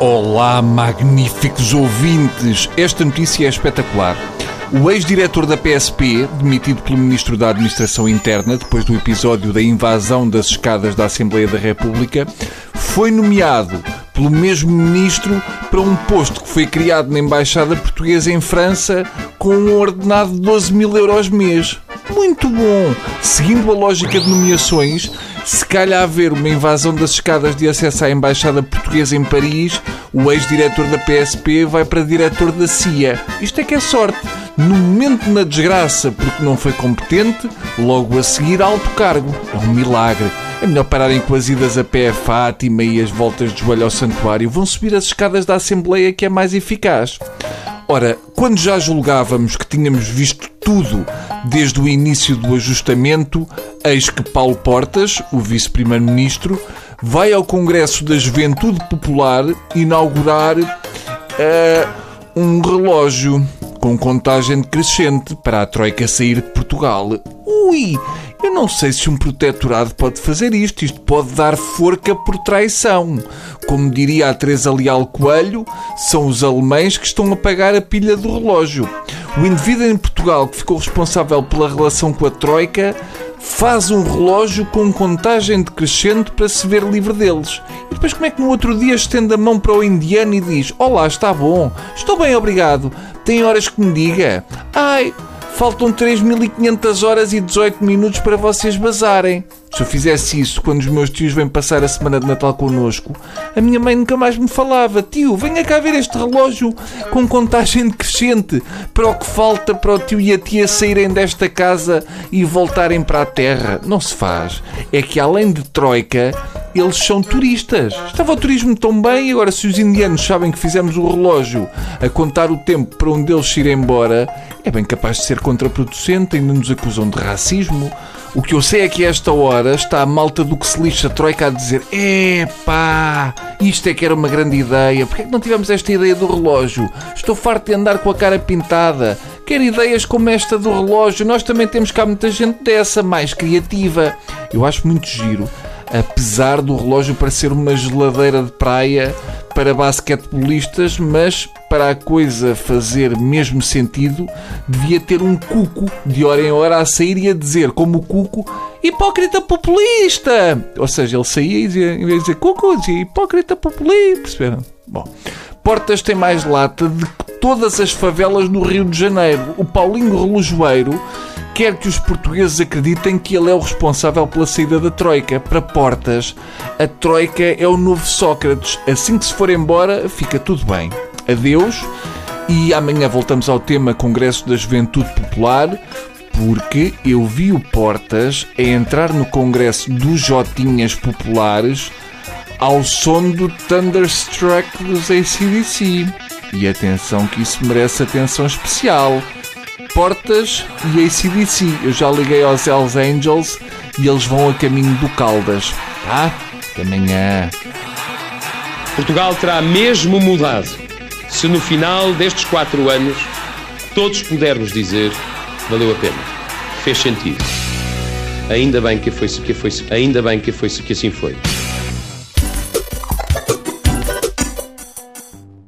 Olá, magníficos ouvintes! Esta notícia é espetacular. O ex-diretor da PSP, demitido pelo Ministro da Administração Interna depois do episódio da invasão das escadas da Assembleia da República, foi nomeado pelo mesmo ministro para um posto que foi criado na Embaixada Portuguesa em França com um ordenado de 12 mil euros mês. Muito bom! Seguindo a lógica de nomeações, se calhar haver uma invasão das escadas de acesso à Embaixada Portuguesa em Paris, o ex-diretor da PSP vai para diretor da CIA. Isto é que é sorte. No momento na desgraça, porque não foi competente, logo a seguir alto cargo. É um milagre. É melhor pararem com as idas a pé a Fátima e as voltas de joelho ao santuário. Vão subir as escadas da Assembleia que é mais eficaz. Ora, quando já julgávamos que tínhamos visto tudo desde o início do ajustamento, eis que Paulo Portas, o vice-primeiro-ministro, vai ao Congresso da Juventude Popular inaugurar uh, um relógio com contagem decrescente para a Troika sair de Portugal. Ui! Eu não sei se um protetorado pode fazer isto. Isto pode dar forca por traição. Como diria a Teresa Leal Coelho, são os alemães que estão a pagar a pilha do relógio. O indivíduo em Portugal que ficou responsável pela relação com a Troika faz um relógio com contagem decrescente para se ver livre deles. E depois como é que no outro dia estende a mão para o indiano e diz Olá, está bom, estou bem, obrigado. Tem horas que me diga? Ai, faltam 3.500 horas e 18 minutos para vocês bazarem. Se eu fizesse isso quando os meus tios vêm passar a semana de Natal connosco, a minha mãe nunca mais me falava: Tio, venha cá ver este relógio com contagem decrescente para o que falta para o tio e a tia saírem desta casa e voltarem para a terra. Não se faz. É que além de Troika, eles são turistas. Estava o turismo tão bem, agora se os indianos sabem que fizemos o relógio a contar o tempo para um deles ir embora, é bem capaz de ser contraproducente, ainda nos acusam de racismo. O que eu sei é que a esta hora está a malta do que se lixa Troika a dizer Epá, isto é que era uma grande ideia. Porquê é que não tivemos esta ideia do relógio? Estou farto de andar com a cara pintada. Quero ideias como esta do relógio. Nós também temos cá muita gente dessa, mais criativa. Eu acho muito giro apesar do relógio parecer uma geladeira de praia para basquetebolistas, mas para a coisa fazer mesmo sentido, devia ter um cuco de hora em hora a sair e a dizer, como o cuco, hipócrita populista! Ou seja, ele saía e dizia, em vez de dizer cuco, dizia hipócrita populista. Perceberam? Bom, Portas tem mais lata de que todas as favelas no Rio de Janeiro. O Paulinho Relojoeiro quer que os portugueses acreditem que ele é o responsável pela saída da Troika. Para Portas, a Troika é o novo Sócrates. Assim que se for embora, fica tudo bem. Adeus. E amanhã voltamos ao tema Congresso da Juventude Popular, porque eu vi o Portas a entrar no Congresso dos Jotinhas Populares ao som do Thunderstruck dos ACDC. E atenção que isso merece atenção especial. Portas e ACDC. Eu já liguei aos Hells Angels e eles vão a caminho do Caldas. Tá? Até amanhã. Portugal terá mesmo mudado se no final destes quatro anos todos pudermos dizer valeu a pena, fez sentido. Ainda bem que foi, que foi, ainda bem que foi que assim foi.